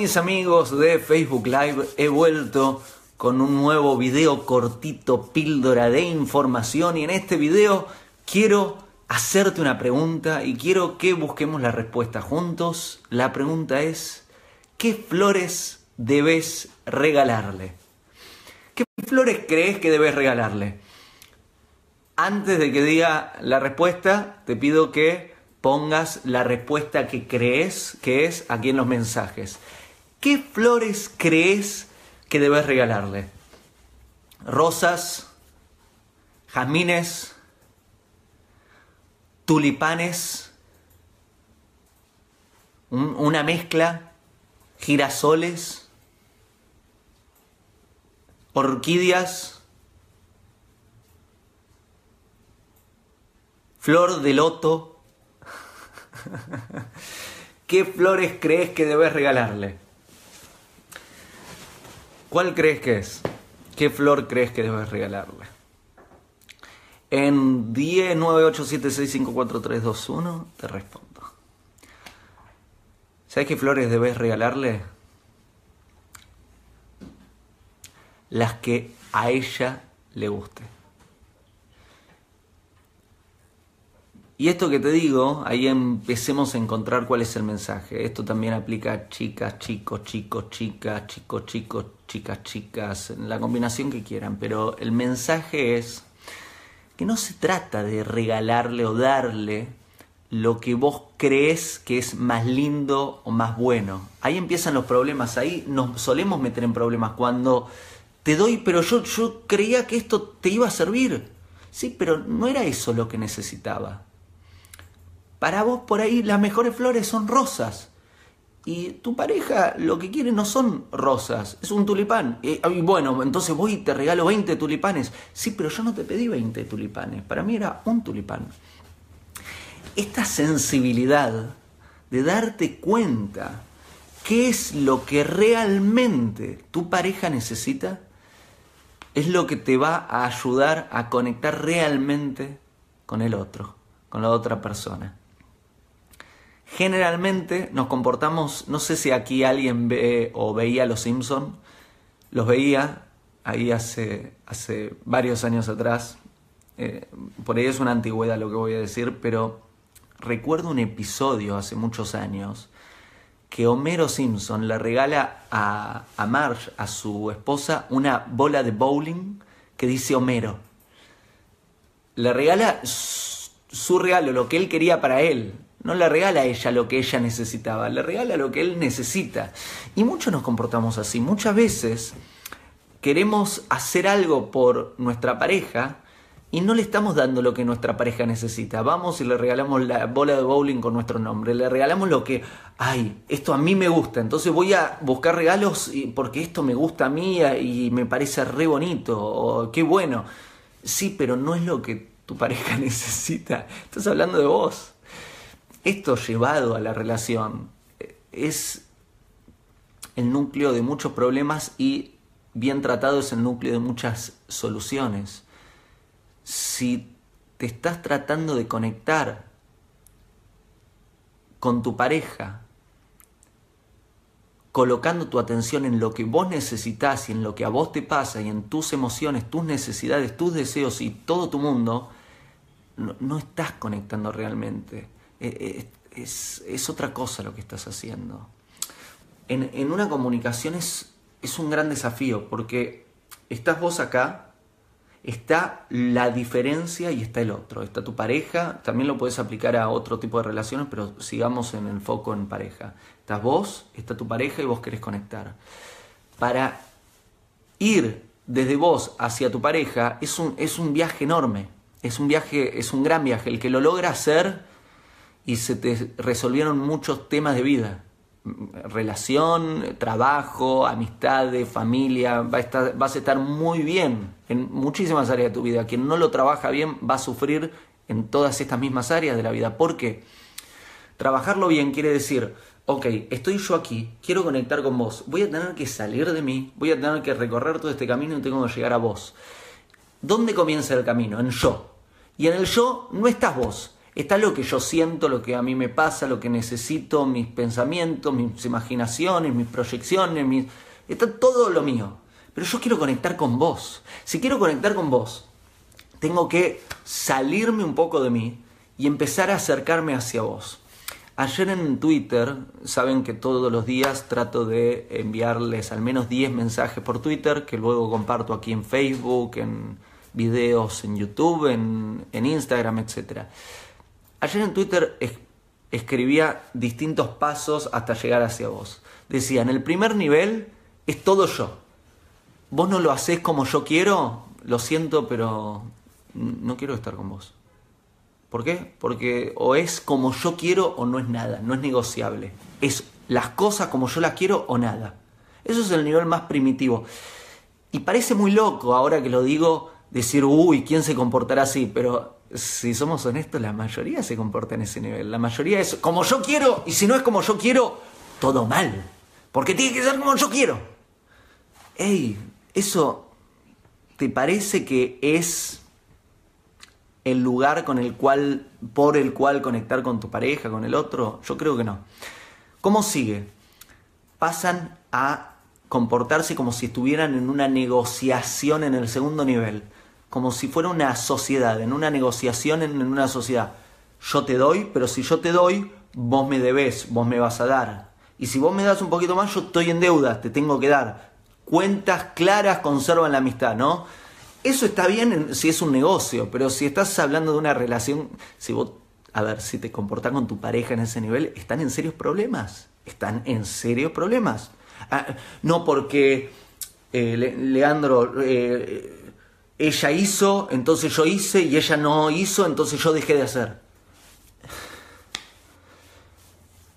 mis amigos de Facebook Live, he vuelto con un nuevo video cortito, píldora de información y en este video quiero hacerte una pregunta y quiero que busquemos la respuesta juntos. La pregunta es, ¿qué flores debes regalarle? ¿Qué flores crees que debes regalarle? Antes de que diga la respuesta, te pido que pongas la respuesta que crees que es aquí en los mensajes. ¿Qué flores crees que debes regalarle? ¿Rosas? ¿Jazmines? ¿Tulipanes? ¿Una mezcla? ¿Girasoles? ¿Orquídeas? ¿Flor de loto? ¿Qué flores crees que debes regalarle? ¿Cuál crees que es? ¿Qué flor crees que debes regalarle? En 10 te respondo. ¿Sabes qué flores debes regalarle? Las que a ella le guste. Y esto que te digo, ahí empecemos a encontrar cuál es el mensaje. Esto también aplica a chicas, chicos, chicos, chicas, chicos, chicos, chicas, chicas, la combinación que quieran. Pero el mensaje es que no se trata de regalarle o darle lo que vos crees que es más lindo o más bueno. Ahí empiezan los problemas, ahí nos solemos meter en problemas cuando te doy, pero yo, yo creía que esto te iba a servir. Sí, pero no era eso lo que necesitaba. Para vos por ahí las mejores flores son rosas. Y tu pareja lo que quiere no son rosas, es un tulipán. Y, bueno, entonces voy y te regalo 20 tulipanes. Sí, pero yo no te pedí 20 tulipanes, para mí era un tulipán. Esta sensibilidad de darte cuenta qué es lo que realmente tu pareja necesita, es lo que te va a ayudar a conectar realmente con el otro, con la otra persona generalmente nos comportamos, no sé si aquí alguien ve o veía Los Simpson, los veía ahí hace, hace varios años atrás, eh, por ahí es una antigüedad lo que voy a decir, pero recuerdo un episodio hace muchos años que Homero Simpson le regala a, a Marge, a su esposa, una bola de bowling que dice Homero. Le regala su regalo, lo que él quería para él, no le regala a ella lo que ella necesitaba, le regala lo que él necesita. Y muchos nos comportamos así. Muchas veces queremos hacer algo por nuestra pareja y no le estamos dando lo que nuestra pareja necesita. Vamos y le regalamos la bola de bowling con nuestro nombre. Le regalamos lo que, ay, esto a mí me gusta. Entonces voy a buscar regalos porque esto me gusta a mí y me parece re bonito. O qué bueno. Sí, pero no es lo que tu pareja necesita. Estás hablando de vos. Esto llevado a la relación es el núcleo de muchos problemas y bien tratado es el núcleo de muchas soluciones. Si te estás tratando de conectar con tu pareja, colocando tu atención en lo que vos necesitas y en lo que a vos te pasa y en tus emociones, tus necesidades, tus deseos y todo tu mundo, no, estás conectando realmente. Eh, eh, es, otra cosa lo que estás haciendo. En, una comunicación es, es un gran desafío porque estás vos acá, está la diferencia y está el otro. Está tu pareja, también lo puedes aplicar a otro tipo de relaciones, pero sigamos en el foco en pareja. Estás vos, está tu pareja y vos querés conectar. Para ir desde vos hacia tu pareja es un, es un viaje enorme, es un viaje, es un gran viaje. El que lo logra hacer y se te resolvieron muchos temas de vida. Relación, trabajo, amistades, familia, va a estar, vas a estar muy bien en muchísimas áreas de tu vida. Quien no lo trabaja bien va a sufrir en todas estas mismas áreas de la vida. ¿Por qué? Trabajarlo bien quiere decir, ok, estoy yo aquí, quiero conectar con vos, voy a tener que salir de mí, voy a tener que recorrer todo este camino y tengo que llegar a vos. ¿Dónde comienza el camino? En yo. Y en el yo no estás vos, Está lo que yo siento, lo que a mí me pasa, lo que necesito, mis pensamientos, mis imaginaciones, mis proyecciones, mis... está todo lo mío. Pero yo quiero conectar con vos. Si quiero conectar con vos, tengo que salirme un poco de mí y empezar a acercarme hacia vos. Ayer en Twitter, saben que todos los días trato de enviarles al menos 10 mensajes por Twitter que luego comparto aquí en Facebook, en videos en YouTube, en, Instagram, etc. Ayer en Twitter escribía distintos pasos hasta llegar hacia vos. Decía, en el primer nivel es todo yo. Vos no lo haces como yo quiero, lo siento, pero no quiero estar con vos. ¿Por qué? Porque o es como yo quiero o no es nada, no es negociable. Es las cosas como yo las quiero o nada. Eso es el nivel más primitivo. Y parece muy loco ahora que lo digo decir, uy, ¿quién se comportará así? Pero si somos honestos, la mayoría se comporta en ese nivel. La mayoría es como yo quiero y si no es como yo quiero, todo mal. Porque tiene que ser como yo quiero. Ey, ¿eso te parece que es el lugar con el cual, por el cual conectar con tu pareja, con el otro? Yo creo que no. ¿Cómo sigue? Pasan a comportarse como si estuvieran en una negociación en el segundo nivel, como si fuera una sociedad, en una negociación en una sociedad. Yo te doy, pero si yo te doy, vos me debes, vos me vas a dar. Y si vos me das un poquito más, yo estoy en deuda, te tengo que dar. Cuentas claras conservan la amistad, ¿no? Eso está bien si es un negocio, pero si estás hablando de una relación, si vos, a ver, si te comportas con tu pareja en ese nivel, están en serios problemas. Están en serios problemas. Ah, no porque eh, Leandro, eh, ella hizo, entonces yo hice, y ella no hizo, entonces yo dejé de hacer.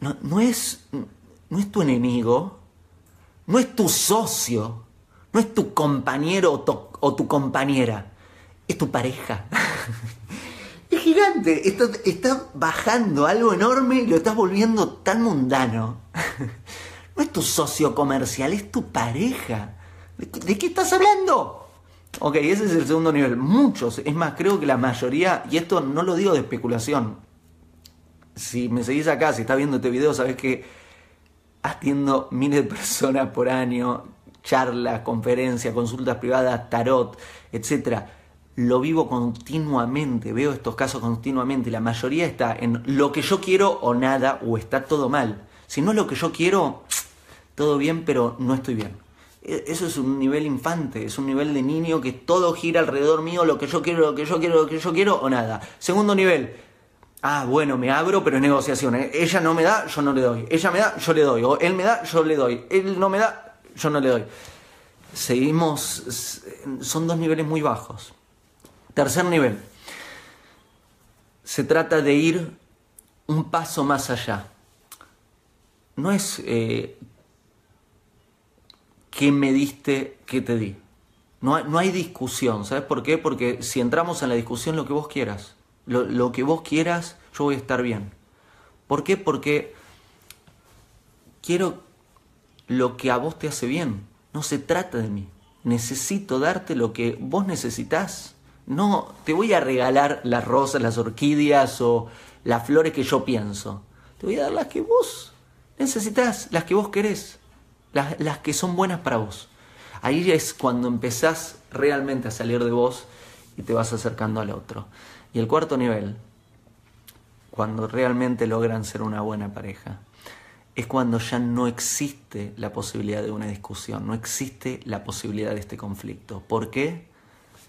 No, es, no es tu enemigo, no es tu socio, no es tu compañero o tu, compañera, es tu pareja. es gigante, está, bajando algo enorme y lo estás volviendo tan mundano. no es tu socio comercial, es tu pareja. ¿De, qué estás hablando? Ok, ese es el segundo nivel. Muchos, es más, creo que la mayoría, y esto no lo digo de especulación. Si me seguís acá, si estás viendo este video, sabes que atiendo miles de personas por año charlas, conferencias, consultas privadas, tarot, etc. Lo vivo continuamente, veo estos casos continuamente. La mayoría está en lo que yo quiero o nada, o está todo mal. Si no es lo que yo quiero, todo bien, pero no estoy bien. E, eso es un nivel infante, es un nivel de niño que todo gira alrededor mío, lo que yo quiero, lo que yo quiero, lo que yo quiero o nada. Segundo nivel, ah, bueno, me abro, pero es negociación. ¿eh? Ella no me da, yo no le doy. Ella me da, yo le doy. O él me da, yo le doy. Él no me da, yo no le doy. Seguimos, son dos niveles muy bajos. Tercer nivel, se trata de ir un paso más allá. No es eh, qué me diste, qué te di. No hay, no hay, discusión, ¿sabes por qué? Porque si entramos en la discusión, lo que vos quieras, lo, lo que vos quieras, yo voy a estar bien. ¿Por qué? Porque quiero lo que a vos te hace bien. No se trata de mí. Necesito darte lo que vos necesitas. No te voy a regalar las rosas, las orquídeas o las flores que yo pienso. Te voy a dar las que vos necesitas, las que vos querés, las, las que son buenas para vos. Ahí es cuando empezás realmente a salir de vos y te vas acercando al otro. Y el cuarto nivel, cuando realmente logran ser una buena pareja, es cuando ya no existe la posibilidad de una discusión, no existe la posibilidad de este conflicto. ¿Por qué?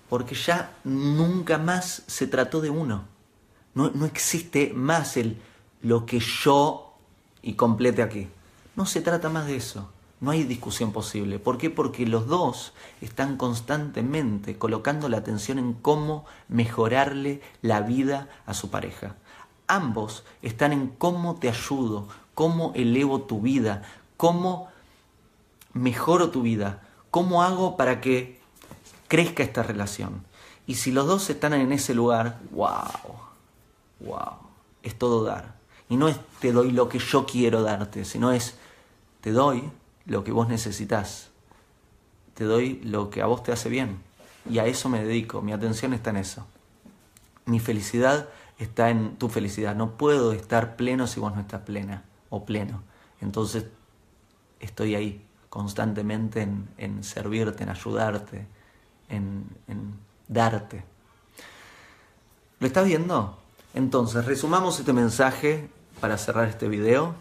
Porque ya nunca más se trató de uno. No, no existe más el lo que yo y complete aquí. No se trata más de eso. No hay discusión posible. ¿Por qué? Porque los dos están constantemente colocando la atención en cómo mejorarle la vida a su pareja. Ambos están en cómo te ayudo, cómo elevo tu vida, cómo mejoro tu vida, cómo hago para que crezca esta relación. Y si los dos están en ese lugar, wow, wow, es todo dar. Y no es te doy lo que yo quiero darte, sino es te doy lo que vos necesitas. Te doy lo que a vos te hace bien. Y a eso me dedico, mi atención está en eso. Mi felicidad está en tu felicidad. No puedo estar pleno si vos no estás plena o pleno. Entonces estoy ahí constantemente en, servirte, en ayudarte, en, darte. ¿Lo estás viendo? Entonces, resumamos este mensaje para cerrar este video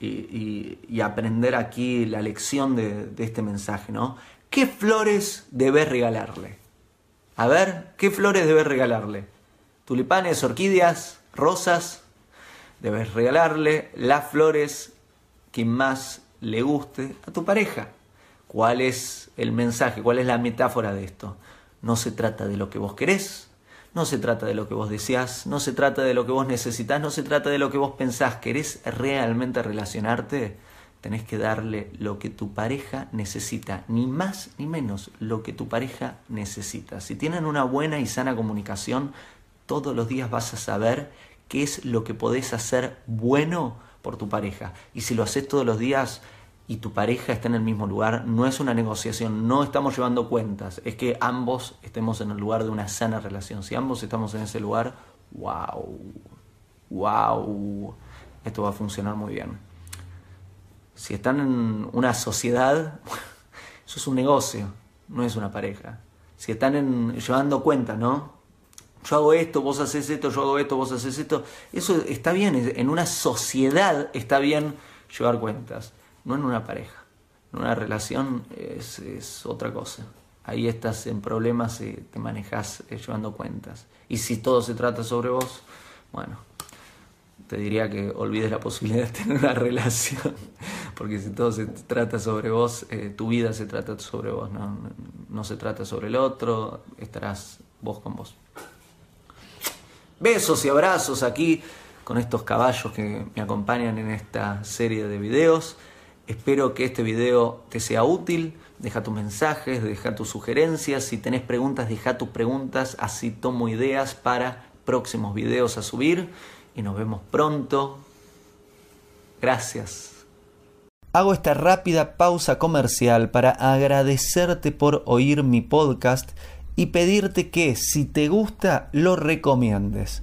y, aprender aquí la lección de, de, este mensaje, ¿no? ¿Qué flores debes regalarle? A ver, ¿qué flores debes regalarle? Tulipanes, orquídeas, rosas. Debes regalarle las flores que más le guste a tu pareja. ¿Cuál es el mensaje? ¿Cuál es la metáfora de esto? No se trata de lo que vos querés, no se trata de lo que vos deseás, no se trata de lo que vos necesitas, no se trata de lo que vos pensás. ¿Querés realmente relacionarte? Tenés que darle lo que tu pareja necesita, ni más ni menos lo que tu pareja necesita. Si tienen una buena y sana comunicación, todos los días vas a saber qué es lo que podés hacer bueno por tu pareja. Y si lo haces todos los días y tu pareja está en el mismo lugar, no es una negociación, no estamos llevando cuentas, es que ambos estemos en el lugar de una sana relación. Si ambos estamos en ese lugar, wow, wow, esto va a funcionar muy bien. Si están en una sociedad, eso es un negocio, no es una pareja. Si están en, llevando cuentas, ¿no? yo hago esto, vos haces esto, yo hago esto, vos haces esto. Eso está bien, en una sociedad está bien llevar cuentas, no en una pareja. En una relación es, otra cosa. Ahí estás en problemas y te manejas eh, llevando cuentas. Y si todo se trata sobre vos, bueno, te diría que olvides la posibilidad de tener una relación. Porque si todo se trata sobre vos, eh, tu vida se trata sobre vos, no, no se trata sobre el otro, estarás vos con vos. Besos y abrazos aquí con estos caballos que me acompañan en esta serie de videos. Espero que este video te sea útil. Deja tus mensajes, deja tus sugerencias. Si tenés preguntas, deja tus preguntas. Así tomo ideas para próximos videos a subir. Y nos vemos pronto. Gracias. Hago esta rápida pausa comercial para agradecerte por oír mi podcast y pedirte que si te gusta lo recomiendes.